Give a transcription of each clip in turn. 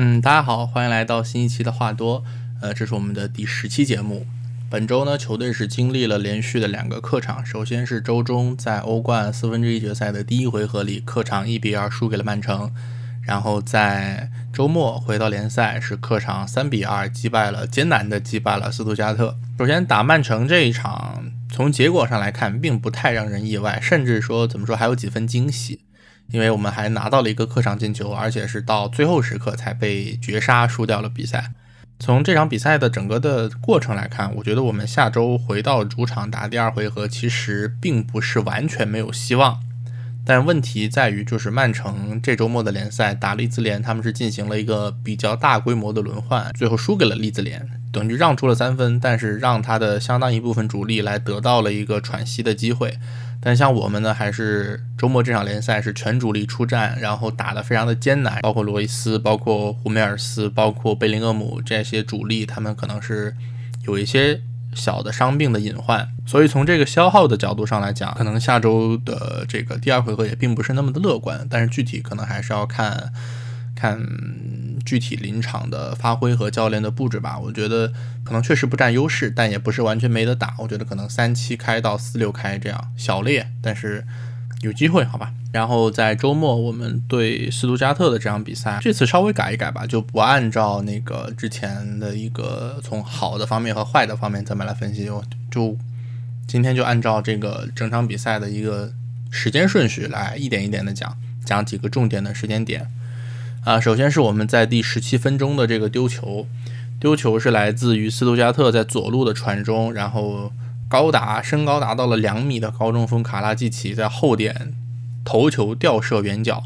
嗯，大家好，欢迎来到新一期的话多。呃，这是我们的第十期节目。本周呢，球队是经历了连续的两个客场。首先是周中在欧冠四分之一决赛的第一回合里，客场一比二输给了曼城。然后在周末回到联赛，是客场三比二击败了艰难的击败了斯图加特。首先打曼城这一场，从结果上来看，并不太让人意外，甚至说怎么说还有几分惊喜。因为我们还拿到了一个客场进球，而且是到最后时刻才被绝杀输掉了比赛。从这场比赛的整个的过程来看，我觉得我们下周回到主场打第二回合，其实并不是完全没有希望。但问题在于，就是曼城这周末的联赛打利兹联，他们是进行了一个比较大规模的轮换，最后输给了利兹联，等于让出了三分，但是让他的相当一部分主力来得到了一个喘息的机会。但像我们呢，还是周末这场联赛是全主力出战，然后打得非常的艰难，包括罗伊斯、包括胡梅尔斯、包括贝林厄姆这些主力，他们可能是有一些小的伤病的隐患，所以从这个消耗的角度上来讲，可能下周的这个第二回合也并不是那么的乐观，但是具体可能还是要看看。具体临场的发挥和教练的布置吧，我觉得可能确实不占优势，但也不是完全没得打。我觉得可能三七开到四六开这样小劣，但是有机会，好吧。然后在周末我们对斯图加特的这场比赛，这次稍微改一改吧，就不按照那个之前的一个从好的方面和坏的方面咱们来分析，就就今天就按照这个整场比赛的一个时间顺序来一点一点的讲，讲几个重点的时间点。啊，首先是我们在第十七分钟的这个丢球，丢球是来自于斯图加特在左路的传中，然后高达身高达到了两米的高中锋卡拉季奇在后点头球吊射远角。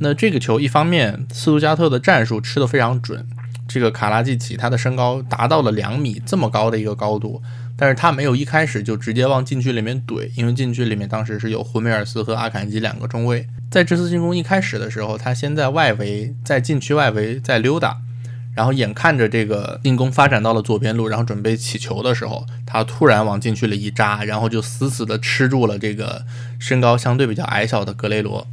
那这个球一方面斯图加特的战术吃得非常准，这个卡拉季奇他的身高达到了两米这么高的一个高度。但是他没有一开始就直接往禁区里面怼，因为禁区里面当时是有胡梅尔斯和阿坎吉两个中卫。在这次进攻一开始的时候，他先在外围，在禁区外围在溜达，然后眼看着这个进攻发展到了左边路，然后准备起球的时候，他突然往禁区里一扎，然后就死死的吃住了这个身高相对比较矮小的格雷罗。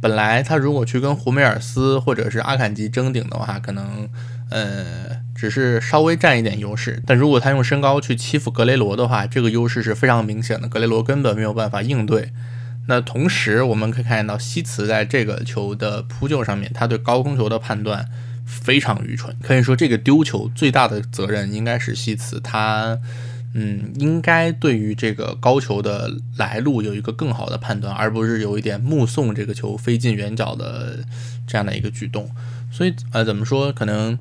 本来他如果去跟胡梅尔斯或者是阿坎吉争顶的话，可能，呃。只是稍微占一点优势，但如果他用身高去欺负格雷罗的话，这个优势是非常明显的，格雷罗根本没有办法应对。那同时我们可以看到西茨在这个球的扑救上面，他对高空球的判断非常愚蠢，可以说这个丢球最大的责任应该是西茨，他嗯应该对于这个高球的来路有一个更好的判断，而不是有一点目送这个球飞进远角的这样的一个举动。所以呃怎么说可能。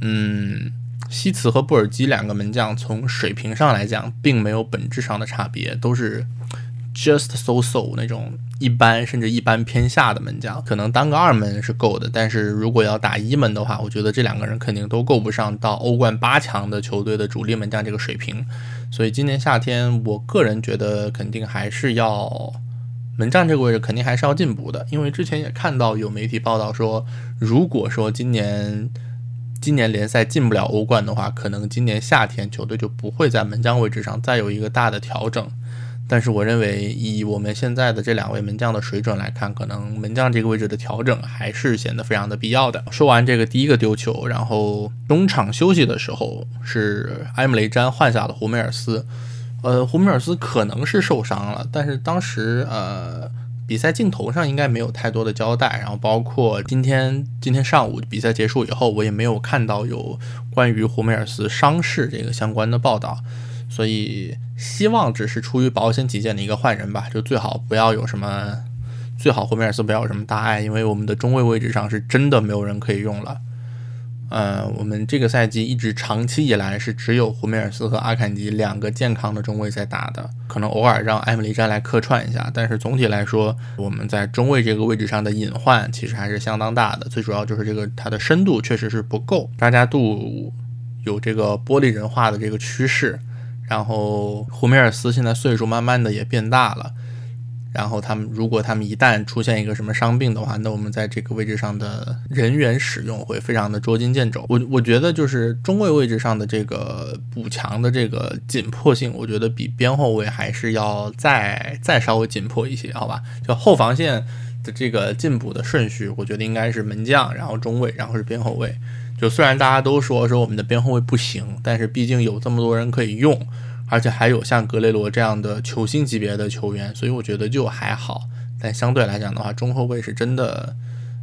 嗯，西茨和布尔基两个门将从水平上来讲，并没有本质上的差别，都是 just so so 那种一般甚至一般偏下的门将，可能当个二门是够的。但是如果要打一门的话，我觉得这两个人肯定都够不上到欧冠八强的球队的主力门将这个水平。所以今年夏天，我个人觉得肯定还是要门将这个位置肯定还是要进补的，因为之前也看到有媒体报道说，如果说今年。今年联赛进不了欧冠的话，可能今年夏天球队就不会在门将位置上再有一个大的调整。但是我认为，以我们现在的这两位门将的水准来看，可能门将这个位置的调整还是显得非常的必要的。说完这个第一个丢球，然后中场休息的时候，是埃姆雷詹换下了胡梅尔斯。呃，胡梅尔斯可能是受伤了，但是当时呃。比赛镜头上应该没有太多的交代，然后包括今天今天上午比赛结束以后，我也没有看到有关于胡梅尔斯伤势这个相关的报道，所以希望只是出于保险起见的一个换人吧，就最好不要有什么，最好胡梅尔斯不要有什么大碍，因为我们的中卫位置上是真的没有人可以用了。呃，我们这个赛季一直长期以来是只有胡梅尔斯和阿坎吉两个健康的中卫在打的，可能偶尔让埃姆里詹来客串一下，但是总体来说，我们在中卫这个位置上的隐患其实还是相当大的。最主要就是这个它的深度确实是不够，扎加杜有这个玻璃人化的这个趋势，然后胡梅尔斯现在岁数慢慢的也变大了。然后他们如果他们一旦出现一个什么伤病的话，那我们在这个位置上的人员使用会非常的捉襟见肘。我我觉得就是中卫位置上的这个补强的这个紧迫性，我觉得比边后卫还是要再再稍微紧迫一些，好吧？就后防线。的这个进补的顺序，我觉得应该是门将，然后中卫，然后是边后卫。就虽然大家都说说我们的边后卫不行，但是毕竟有这么多人可以用，而且还有像格雷罗这样的球星级别的球员，所以我觉得就还好。但相对来讲的话，中后卫是真的，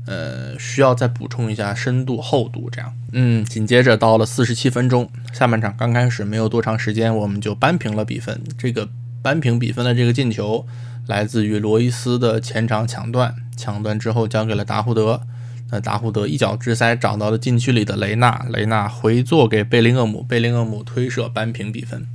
呃，需要再补充一下深度厚度。这样，嗯，紧接着到了四十七分钟，下半场刚开始没有多长时间，我们就扳平了比分。这个扳平比分的这个进球。来自于罗伊斯的前场抢断，抢断之后交给了达胡德。那达胡德一脚直塞找到了禁区里的雷纳，雷纳回做给贝林厄姆，贝林厄姆推射扳平比分。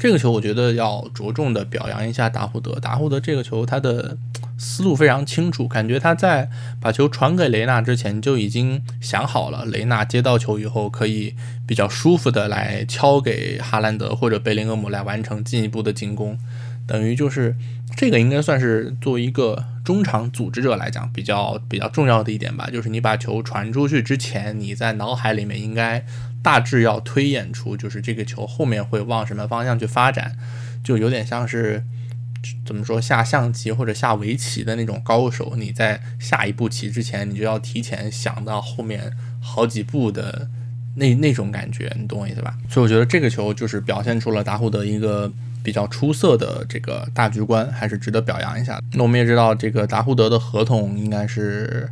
这个球我觉得要着重的表扬一下达胡德。达胡德这个球他的思路非常清楚，感觉他在把球传给雷纳之前就已经想好了，雷纳接到球以后可以比较舒服的来敲给哈兰德或者贝林厄姆来完成进一步的进攻。等于就是这个应该算是作为一个中场组织者来讲比较比较重要的一点吧，就是你把球传出去之前，你在脑海里面应该大致要推演出，就是这个球后面会往什么方向去发展，就有点像是怎么说下象棋或者下围棋的那种高手，你在下一步棋之前，你就要提前想到后面好几步的那那种感觉，你懂我意思吧？所以我觉得这个球就是表现出了达胡德一个。比较出色的这个大局观还是值得表扬一下。那我们也知道，这个达胡德的合同应该是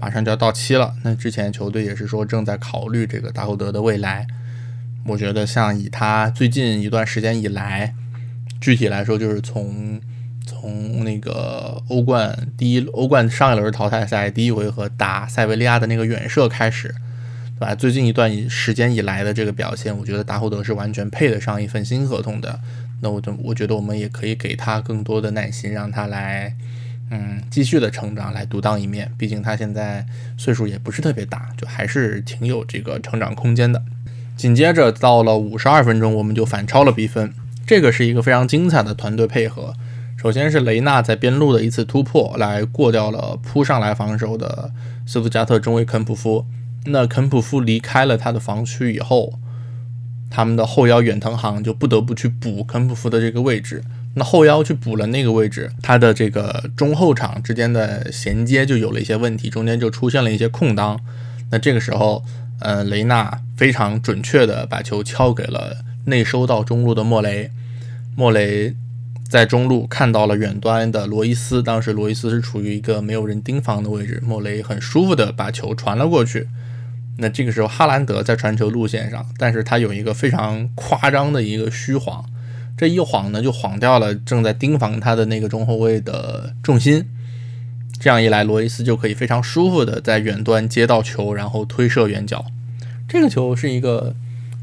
马上就要到期了。那之前球队也是说正在考虑这个达胡德的未来。我觉得像以他最近一段时间以来，具体来说就是从从那个欧冠第一欧冠上一轮淘汰赛第一回合打塞维利亚的那个远射开始，对吧？最近一段时间以来的这个表现，我觉得达胡德是完全配得上一份新合同的。那我就我觉得我们也可以给他更多的耐心，让他来，嗯，继续的成长，来独当一面。毕竟他现在岁数也不是特别大，就还是挺有这个成长空间的。紧接着到了五十二分钟，我们就反超了比分。这个是一个非常精彩的团队配合。首先是雷纳在边路的一次突破，来过掉了扑上来防守的斯图加特中卫肯普夫。那肯普夫离开了他的防区以后。他们的后腰远藤航就不得不去补肯普夫的这个位置，那后腰去补了那个位置，他的这个中后场之间的衔接就有了一些问题，中间就出现了一些空当。那这个时候，呃，雷纳非常准确的把球敲给了内收到中路的莫雷，莫雷在中路看到了远端的罗伊斯，当时罗伊斯是处于一个没有人盯防的位置，莫雷很舒服的把球传了过去。那这个时候，哈兰德在传球路线上，但是他有一个非常夸张的一个虚晃，这一晃呢，就晃掉了正在盯防他的那个中后卫的重心。这样一来，罗伊斯就可以非常舒服的在远端接到球，然后推射远角。这个球是一个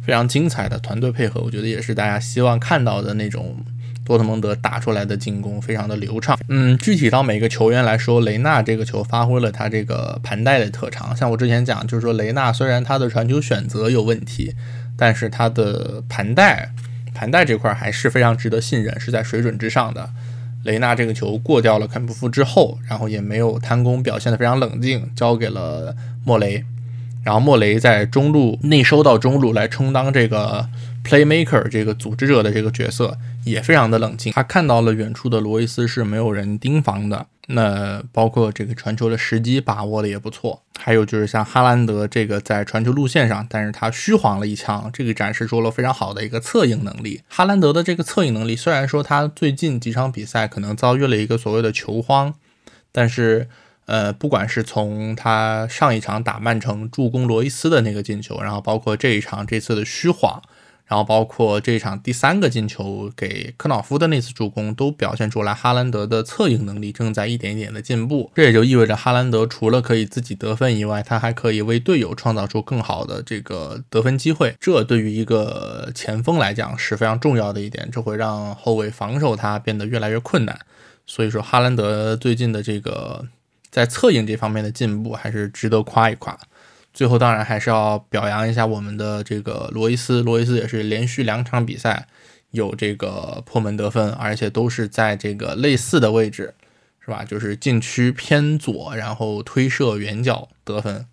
非常精彩的团队配合，我觉得也是大家希望看到的那种。多特蒙德打出来的进攻非常的流畅。嗯，具体到每个球员来说，雷纳这个球发挥了他这个盘带的特长。像我之前讲，就是说雷纳虽然他的传球选择有问题，但是他的盘带盘带这块还是非常值得信任，是在水准之上的。雷纳这个球过掉了坎普夫之后，然后也没有贪功，表现得非常冷静，交给了莫雷。然后莫雷在中路内收到中路来充当这个 playmaker 这个组织者的这个角色，也非常的冷静。他看到了远处的罗伊斯是没有人盯防的，那包括这个传球的时机把握的也不错。还有就是像哈兰德这个在传球路线上，但是他虚晃了一枪，这个展示出了非常好的一个策应能力。哈兰德的这个策应能力，虽然说他最近几场比赛可能遭遇了一个所谓的球荒，但是。呃，不管是从他上一场打曼城助攻罗伊斯的那个进球，然后包括这一场这次的虚晃，然后包括这场第三个进球给科瑙夫的那次助攻，都表现出来哈兰德的策应能力正在一点一点的进步。这也就意味着哈兰德除了可以自己得分以外，他还可以为队友创造出更好的这个得分机会。这对于一个前锋来讲是非常重要的一点，这会让后卫防守他变得越来越困难。所以说，哈兰德最近的这个。在策应这方面的进步还是值得夸一夸。最后，当然还是要表扬一下我们的这个罗伊斯。罗伊斯也是连续两场比赛有这个破门得分，而且都是在这个类似的位置，是吧？就是禁区偏左，然后推射远角得分。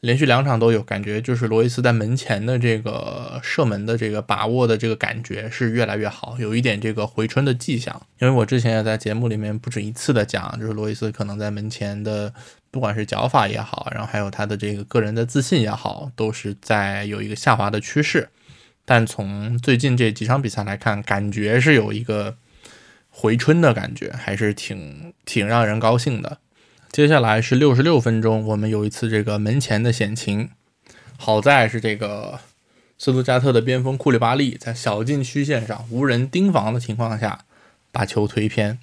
连续两场都有感觉，就是罗伊斯在门前的这个射门的这个把握的这个感觉是越来越好，有一点这个回春的迹象。因为我之前也在节目里面不止一次的讲，就是罗伊斯可能在门前的不管是脚法也好，然后还有他的这个个人的自信也好，都是在有一个下滑的趋势。但从最近这几场比赛来看，感觉是有一个回春的感觉，还是挺挺让人高兴的。接下来是六十六分钟，我们有一次这个门前的险情，好在是这个斯图加特的边锋库里巴利在小禁区线上无人盯防的情况下把球推偏。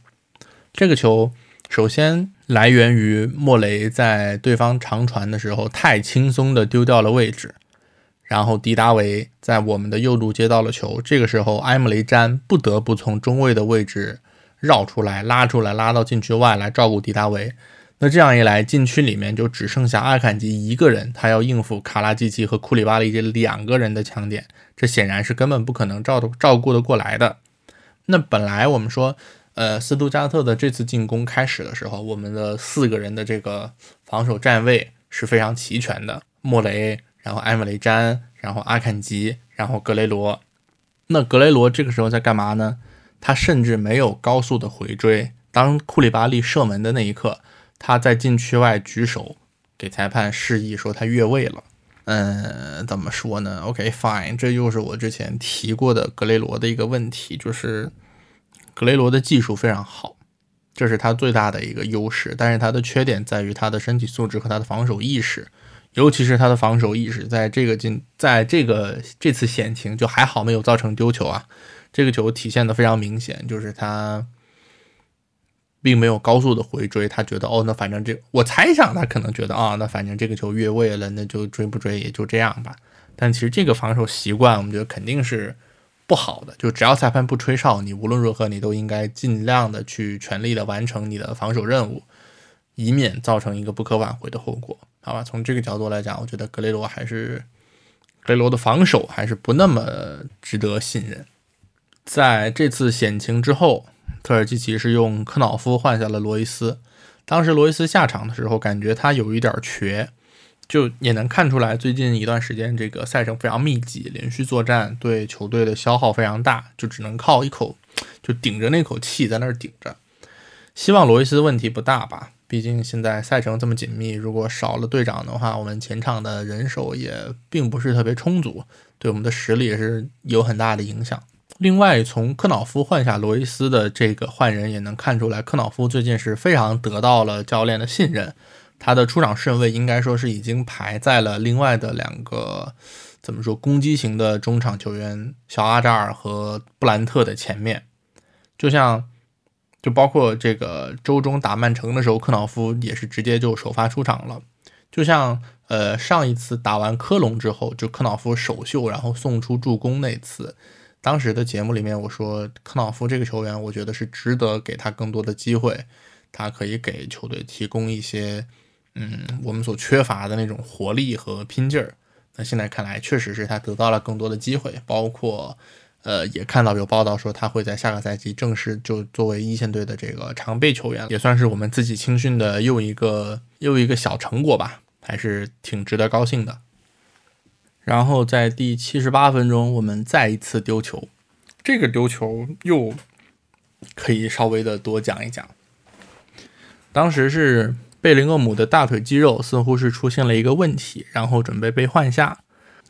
这个球首先来源于莫雷在对方长传的时候太轻松的丢掉了位置，然后迪达维在我们的右路接到了球，这个时候埃姆雷詹不得不从中卫的位置绕出来拉出来拉到禁区外来照顾迪达维。那这样一来，禁区里面就只剩下阿坎吉一个人，他要应付卡拉季奇和库里巴利这两个人的强点，这显然是根本不可能照照顾得过来的。那本来我们说，呃，斯图加特的这次进攻开始的时候，我们的四个人的这个防守站位是非常齐全的，莫雷，然后埃姆雷詹，然后阿坎吉，然后格雷罗。那格雷罗这个时候在干嘛呢？他甚至没有高速的回追，当库里巴利射门的那一刻。他在禁区外举手给裁判示意说他越位了。嗯，怎么说呢？OK，fine，这又是我之前提过的格雷罗的一个问题，就是格雷罗的技术非常好，这是他最大的一个优势。但是他的缺点在于他的身体素质和他的防守意识，尤其是他的防守意识，在这个进在这个这次险情就还好没有造成丢球啊。这个球体现的非常明显，就是他。并没有高速的回追，他觉得哦，那反正这我猜想他可能觉得啊，那反正这个球越位了，那就追不追也就这样吧。但其实这个防守习惯，我们觉得肯定是不好的。就只要裁判不吹哨，你无论如何你都应该尽量的去全力的完成你的防守任务，以免造成一个不可挽回的后果。好吧，从这个角度来讲，我觉得格雷罗还是格雷罗的防守还是不那么值得信任。在这次险情之后。特尔基奇是用科瑙夫换下了罗伊斯。当时罗伊斯下场的时候，感觉他有一点瘸，就也能看出来最近一段时间这个赛程非常密集，连续作战对球队的消耗非常大，就只能靠一口就顶着那口气在那儿顶着。希望罗伊斯问题不大吧，毕竟现在赛程这么紧密，如果少了队长的话，我们前场的人手也并不是特别充足，对我们的实力也是有很大的影响。另外，从科瑙夫换下罗伊斯的这个换人也能看出来，科瑙夫最近是非常得到了教练的信任，他的出场顺位应该说是已经排在了另外的两个怎么说攻击型的中场球员小阿扎尔和布兰特的前面。就像，就包括这个周中打曼城的时候，克劳夫也是直接就首发出场了。就像呃上一次打完科隆之后，就克劳夫首秀然后送出助攻那次。当时的节目里面，我说克劳夫这个球员，我觉得是值得给他更多的机会，他可以给球队提供一些，嗯，我们所缺乏的那种活力和拼劲儿。那现在看来，确实是他得到了更多的机会，包括，呃，也看到有报道说他会在下个赛季正式就作为一线队的这个常备球员，也算是我们自己青训的又一个又一个小成果吧，还是挺值得高兴的。然后在第七十八分钟，我们再一次丢球。这个丢球又可以稍微的多讲一讲。当时是贝林厄姆的大腿肌肉似乎是出现了一个问题，然后准备被换下，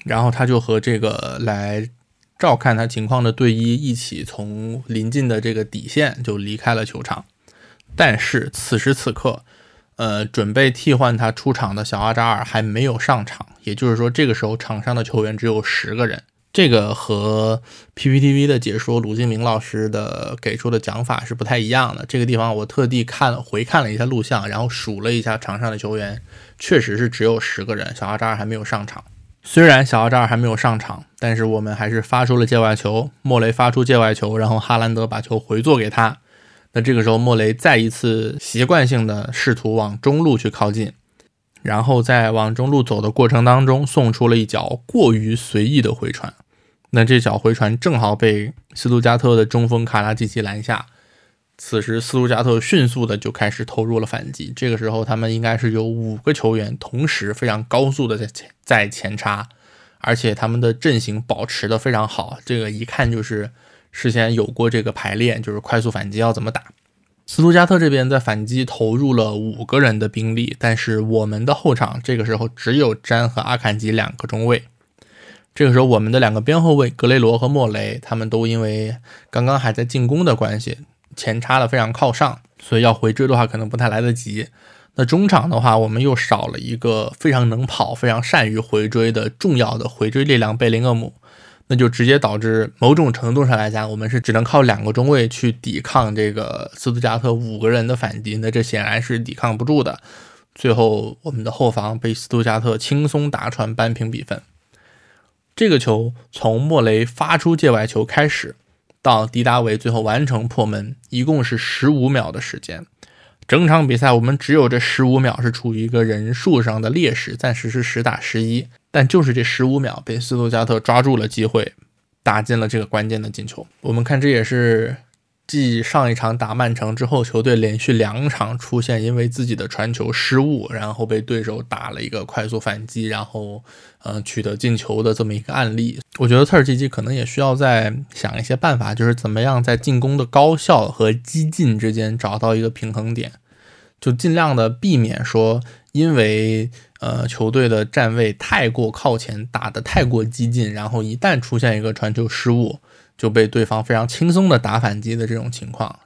然后他就和这个来照看他情况的队医一起从临近的这个底线就离开了球场。但是此时此刻。呃，准备替换他出场的小阿扎尔还没有上场，也就是说，这个时候场上的球员只有十个人。这个和 PPTV 的解说鲁敬明老师的给出的讲法是不太一样的。这个地方我特地看了回看了一下录像，然后数了一下场上的球员，确实是只有十个人，小阿扎尔还没有上场。虽然小阿扎尔还没有上场，但是我们还是发出了界外球，莫雷发出界外球，然后哈兰德把球回做给他。那这个时候，莫雷再一次习惯性的试图往中路去靠近，然后在往中路走的过程当中，送出了一脚过于随意的回传。那这脚回传正好被斯图加特的中锋卡拉季奇拦下，此时斯图加特迅速的就开始投入了反击。这个时候，他们应该是有五个球员同时非常高速的在前在前插，而且他们的阵型保持的非常好。这个一看就是事先有过这个排练，就是快速反击要怎么打。斯图加特这边在反击投入了五个人的兵力，但是我们的后场这个时候只有詹和阿坎吉两个中卫。这个时候，我们的两个边后卫格雷罗和莫雷，他们都因为刚刚还在进攻的关系，前插的非常靠上，所以要回追的话可能不太来得及。那中场的话，我们又少了一个非常能跑、非常善于回追的重要的回追力量贝林厄姆，那就直接导致某种程度上来讲，我们是只能靠两个中卫去抵抗这个斯图加特五个人的反击，那这显然是抵抗不住的。最后，我们的后防被斯图加特轻松打穿，扳平比分。这个球从莫雷发出界外球开始，到迪达维最后完成破门，一共是十五秒的时间。整场比赛我们只有这十五秒是处于一个人数上的劣势，暂时是十打十一。但就是这十五秒，被斯图加特抓住了机会，打进了这个关键的进球。我们看，这也是。继上一场打曼城之后，球队连续两场出现因为自己的传球失误，然后被对手打了一个快速反击，然后呃取得进球的这么一个案例。我觉得特尔基奇可能也需要再想一些办法，就是怎么样在进攻的高效和激进之间找到一个平衡点，就尽量的避免说因为呃球队的站位太过靠前，打得太过激进，然后一旦出现一个传球失误。就被对方非常轻松的打反击的这种情况，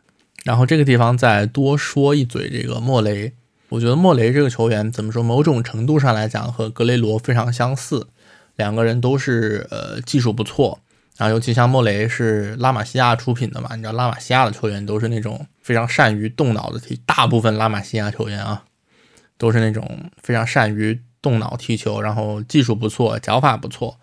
然后这个地方再多说一嘴，这个莫雷，我觉得莫雷这个球员怎么说，某种程度上来讲和格雷罗非常相似，两个人都是呃技术不错，然后尤其像莫雷是拉玛西亚出品的嘛，你知道拉玛西亚的球员都是那种非常善于动脑的踢，大部分拉玛西亚球员啊都是那种非常善于动脑踢球，然后技术不错，脚法不错。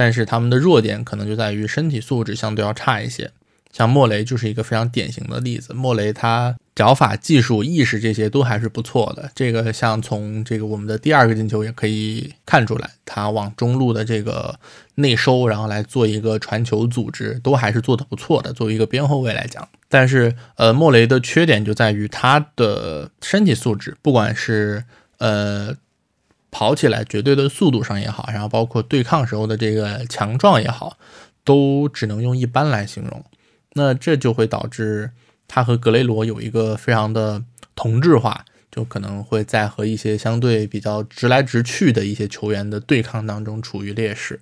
但是他们的弱点可能就在于身体素质相对要差一些，像莫雷就是一个非常典型的例子。莫雷他脚法、技术、意识这些都还是不错的。这个像从这个我们的第二个进球也可以看出来，他往中路的这个内收，然后来做一个传球组织，都还是做得不错的。作为一个边后卫来讲，但是呃，莫雷的缺点就在于他的身体素质，不管是呃。跑起来绝对的速度上也好，然后包括对抗时候的这个强壮也好，都只能用一般来形容。那这就会导致他和格雷罗有一个非常的同质化，就可能会在和一些相对比较直来直去的一些球员的对抗当中处于劣势。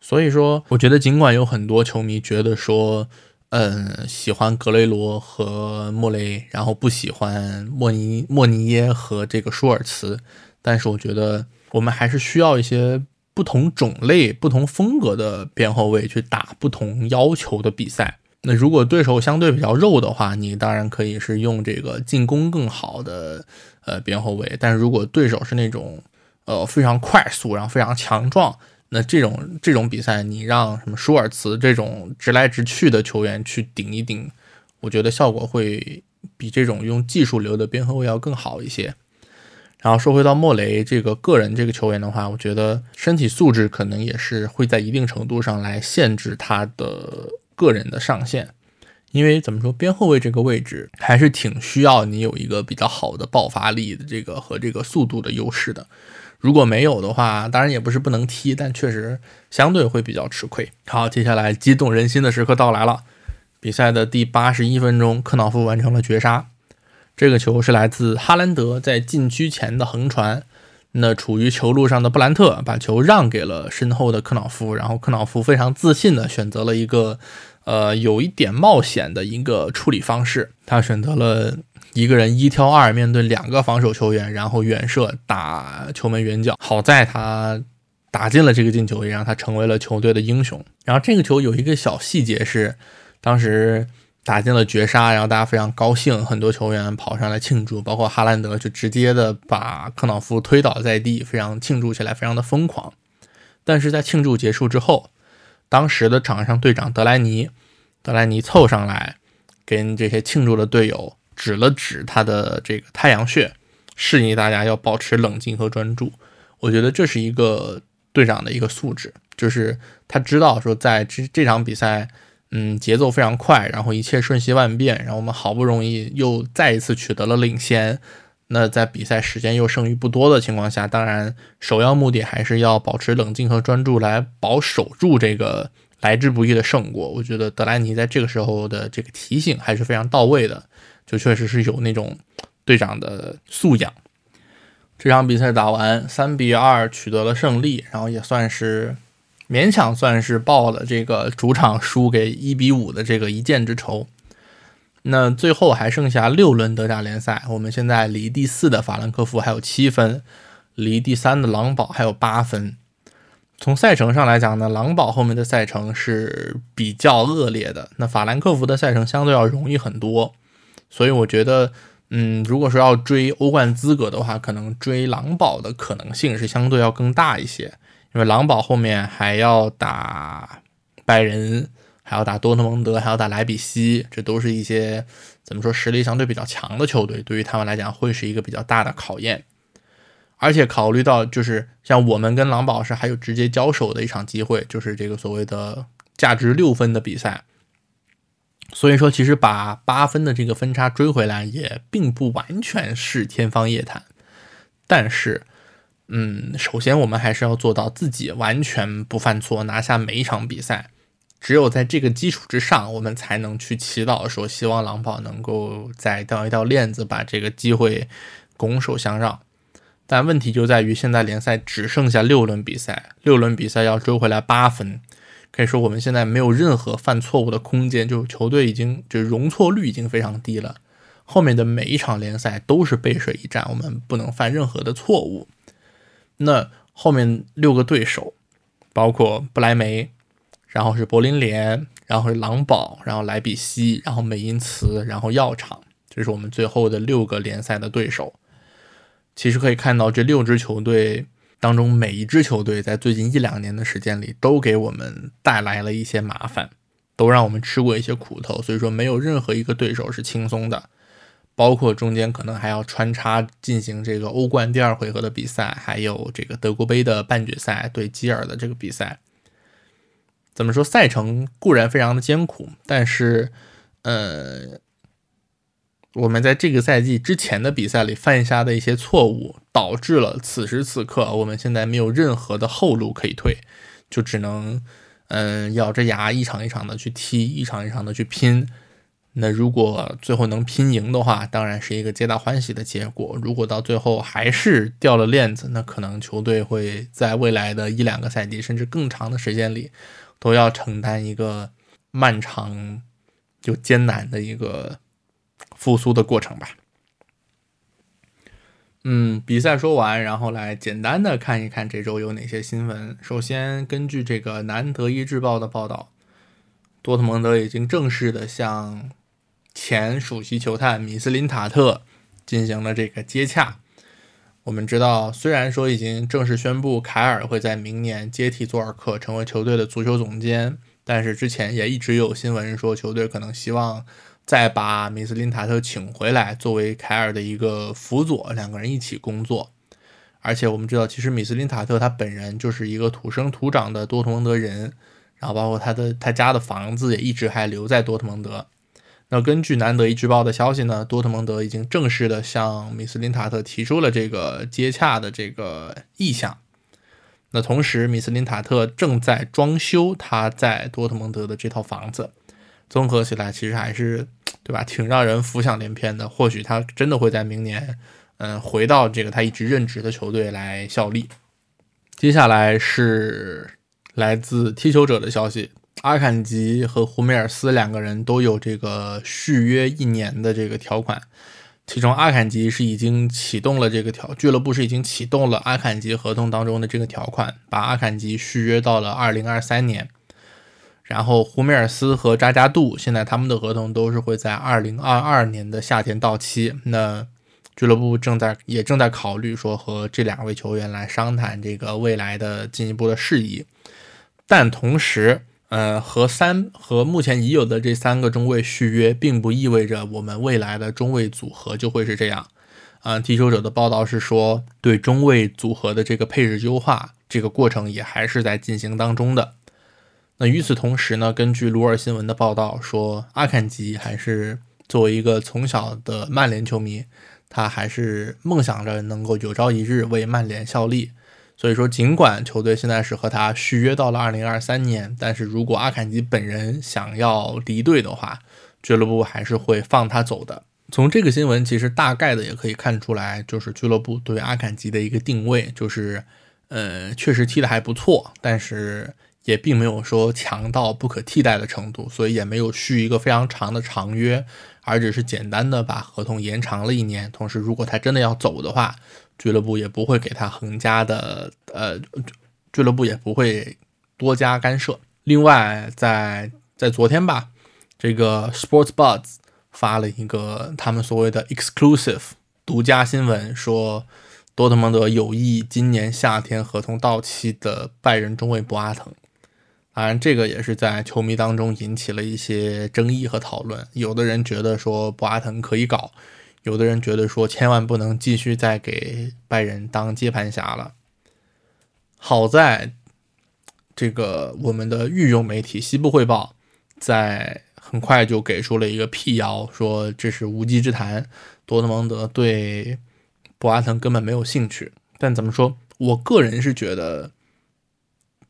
所以说，我觉得尽管有很多球迷觉得说，嗯，喜欢格雷罗和莫雷，然后不喜欢莫尼莫尼耶和这个舒尔茨。但是我觉得我们还是需要一些不同种类、不同风格的边后卫去打不同要求的比赛。那如果对手相对比较肉的话，你当然可以是用这个进攻更好的呃边后卫。但如果对手是那种呃非常快速、然后非常强壮，那这种这种比赛，你让什么舒尔茨这种直来直去的球员去顶一顶，我觉得效果会比这种用技术流的边后卫要更好一些。然后说回到莫雷这个个人这个球员的话，我觉得身体素质可能也是会在一定程度上来限制他的个人的上限，因为怎么说边后卫这个位置还是挺需要你有一个比较好的爆发力的这个和这个速度的优势的。如果没有的话，当然也不是不能踢，但确实相对会比较吃亏。好，接下来激动人心的时刻到来了，比赛的第八十一分钟，克瑙夫完成了绝杀。这个球是来自哈兰德在禁区前的横传，那处于球路上的布兰特把球让给了身后的克瑙夫，然后克瑙夫非常自信的选择了一个，呃，有一点冒险的一个处理方式，他选择了一个人一挑二面对两个防守球员，然后远射打球门远角，好在他打进了这个进球，也让他成为了球队的英雄。然后这个球有一个小细节是，当时。打进了绝杀，然后大家非常高兴，很多球员跑上来庆祝，包括哈兰德就直接的把克瑙夫推倒在地，非常庆祝起来，非常的疯狂。但是在庆祝结束之后，当时的场上队长德莱尼，德莱尼凑上来跟这些庆祝的队友指了指他的这个太阳穴，示意大家要保持冷静和专注。我觉得这是一个队长的一个素质，就是他知道说在这这场比赛。嗯，节奏非常快，然后一切瞬息万变，然后我们好不容易又再一次取得了领先。那在比赛时间又剩余不多的情况下，当然首要目的还是要保持冷静和专注，来保守住这个来之不易的胜果。我觉得德莱尼在这个时候的这个提醒还是非常到位的，就确实是有那种队长的素养。这场比赛打完，三比二取得了胜利，然后也算是。勉强算是报了这个主场输给一比五的这个一箭之仇。那最后还剩下六轮德甲联赛，我们现在离第四的法兰克福还有七分，离第三的狼堡还有八分。从赛程上来讲呢，狼堡后面的赛程是比较恶劣的，那法兰克福的赛程相对要容易很多。所以我觉得，嗯，如果说要追欧冠资格的话，可能追狼堡的可能性是相对要更大一些。因为狼堡后面还要打拜仁，还要打多特蒙德，还要打莱比锡，这都是一些怎么说实力相对比较强的球队，对于他们来讲会是一个比较大的考验。而且考虑到就是像我们跟狼堡是还有直接交手的一场机会，就是这个所谓的价值六分的比赛。所以说，其实把八分的这个分差追回来也并不完全是天方夜谭，但是。嗯，首先我们还是要做到自己完全不犯错，拿下每一场比赛。只有在这个基础之上，我们才能去祈祷说，希望狼堡能够再掉一掉链子，把这个机会拱手相让。但问题就在于，现在联赛只剩下六轮比赛，六轮比赛要追回来八分，可以说我们现在没有任何犯错误的空间，就球队已经就容错率已经非常低了。后面的每一场联赛都是背水一战，我们不能犯任何的错误。那后面六个对手，包括不莱梅，然后是柏林联，然后是狼堡，然后莱比锡，然后美因茨，然后药厂，这是我们最后的六个联赛的对手。其实可以看到，这六支球队当中，每一支球队在最近一两年的时间里，都给我们带来了一些麻烦，都让我们吃过一些苦头。所以说，没有任何一个对手是轻松的。包括中间可能还要穿插进行这个欧冠第二回合的比赛，还有这个德国杯的半决赛对基尔的这个比赛。怎么说？赛程固然非常的艰苦，但是，呃，我们在这个赛季之前的比赛里犯下的一些错误，导致了此时此刻我们现在没有任何的后路可以退，就只能，嗯，咬着牙一场一场的去踢，一场一场的去拼。那如果最后能拼赢的话，当然是一个皆大欢喜的结果。如果到最后还是掉了链子，那可能球队会在未来的一两个赛季，甚至更长的时间里，都要承担一个漫长又艰难的一个复苏的过程吧。嗯，比赛说完，然后来简单的看一看这周有哪些新闻。首先，根据这个南德意志报的报道，多特蒙德已经正式的向前首席球探米斯林塔特进行了这个接洽。我们知道，虽然说已经正式宣布凯尔会在明年接替佐尔克成为球队的足球总监，但是之前也一直有新闻说球队可能希望再把米斯林塔特请回来作为凯尔的一个辅佐，两个人一起工作。而且我们知道，其实米斯林塔特他本人就是一个土生土长的多特蒙德人，然后包括他的他家的房子也一直还留在多特蒙德。那根据南德意志报的消息呢，多特蒙德已经正式的向米斯林塔特提出了这个接洽的这个意向。那同时，米斯林塔特正在装修他在多特蒙德的这套房子。综合起来，其实还是对吧，挺让人浮想联翩的。或许他真的会在明年，嗯，回到这个他一直任职的球队来效力。接下来是来自踢球者的消息。阿坎吉和胡梅尔斯两个人都有这个续约一年的这个条款，其中阿坎吉是已经启动了这个条，俱乐部是已经启动了阿坎吉合同当中的这个条款，把阿坎吉续约到了二零二三年。然后胡梅尔斯和扎加杜现在他们的合同都是会在二零二二年的夏天到期，那俱乐部正在也正在考虑说和这两位球员来商谈这个未来的进一步的事宜，但同时。呃，和三和目前已有的这三个中卫续约，并不意味着我们未来的中卫组合就会是这样。啊，踢球者的报道是说，对中卫组合的这个配置优化，这个过程也还是在进行当中的。那与此同时呢，根据鲁尔新闻的报道说，阿坎吉还是作为一个从小的曼联球迷，他还是梦想着能够有朝一日为曼联效力。所以说，尽管球队现在是和他续约到了二零二三年，但是如果阿坎吉本人想要离队的话，俱乐部还是会放他走的。从这个新闻其实大概的也可以看出来，就是俱乐部对阿坎吉的一个定位，就是呃，确实踢得还不错，但是。也并没有说强到不可替代的程度，所以也没有续一个非常长的长约，而只是简单的把合同延长了一年。同时，如果他真的要走的话，俱乐部也不会给他横加的，呃，俱乐部也不会多加干涉。另外，在在昨天吧，这个 Sports Buzz 发了一个他们所谓的 exclusive 独家新闻，说多特蒙德有意今年夏天合同到期的拜仁中卫博阿滕。当然，这个也是在球迷当中引起了一些争议和讨论。有的人觉得说博阿滕可以搞，有的人觉得说千万不能继续再给拜仁当接盘侠了。好在，这个我们的御用媒体《西部汇报》在很快就给出了一个辟谣，说这是无稽之谈，多特蒙德对博阿滕根本没有兴趣。但怎么说，我个人是觉得。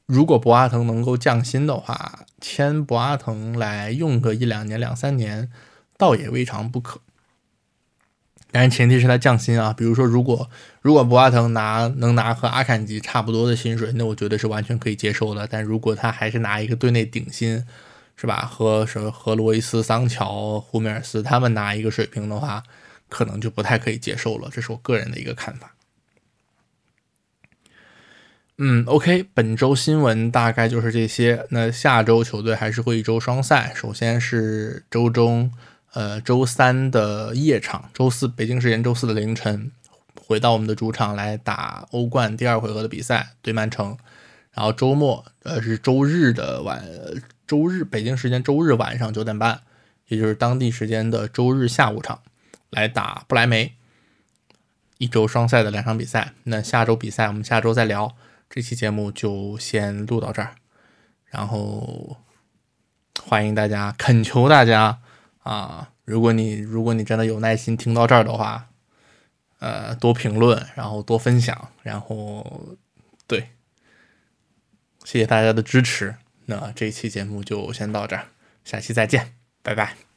如果博阿滕能够降薪的话，签博阿滕来用个一两年、两三年，倒也未尝不可。但是前提是他降薪啊。比如说，如果如果博阿滕拿能拿和阿坎吉差不多的薪水，那我觉得是完全可以接受的。但如果他还是拿一个队内顶薪，是吧？和什和罗伊斯、桑乔、胡梅尔斯他们拿一个水平的话，可能就不太可以接受了。这是我个人的一个看法。嗯，OK，本周新闻大概就是这些。那下周球队还是会一周双赛，首先是周中，呃，周三的夜场，周四北京时间周四的凌晨，回到我们的主场来打欧冠第二回合的比赛，对曼城。然后周末，呃，是周日的晚，周日北京时间周日晚上九点半，也就是当地时间的周日下午场，来打不来梅。一周双赛的两场比赛。那下周比赛我们下周再聊。这期节目就先录到这儿，然后欢迎大家，恳求大家啊！如果你如果你真的有耐心听到这儿的话，呃，多评论，然后多分享，然后对，谢谢大家的支持。那这期节目就先到这儿，下期再见，拜拜。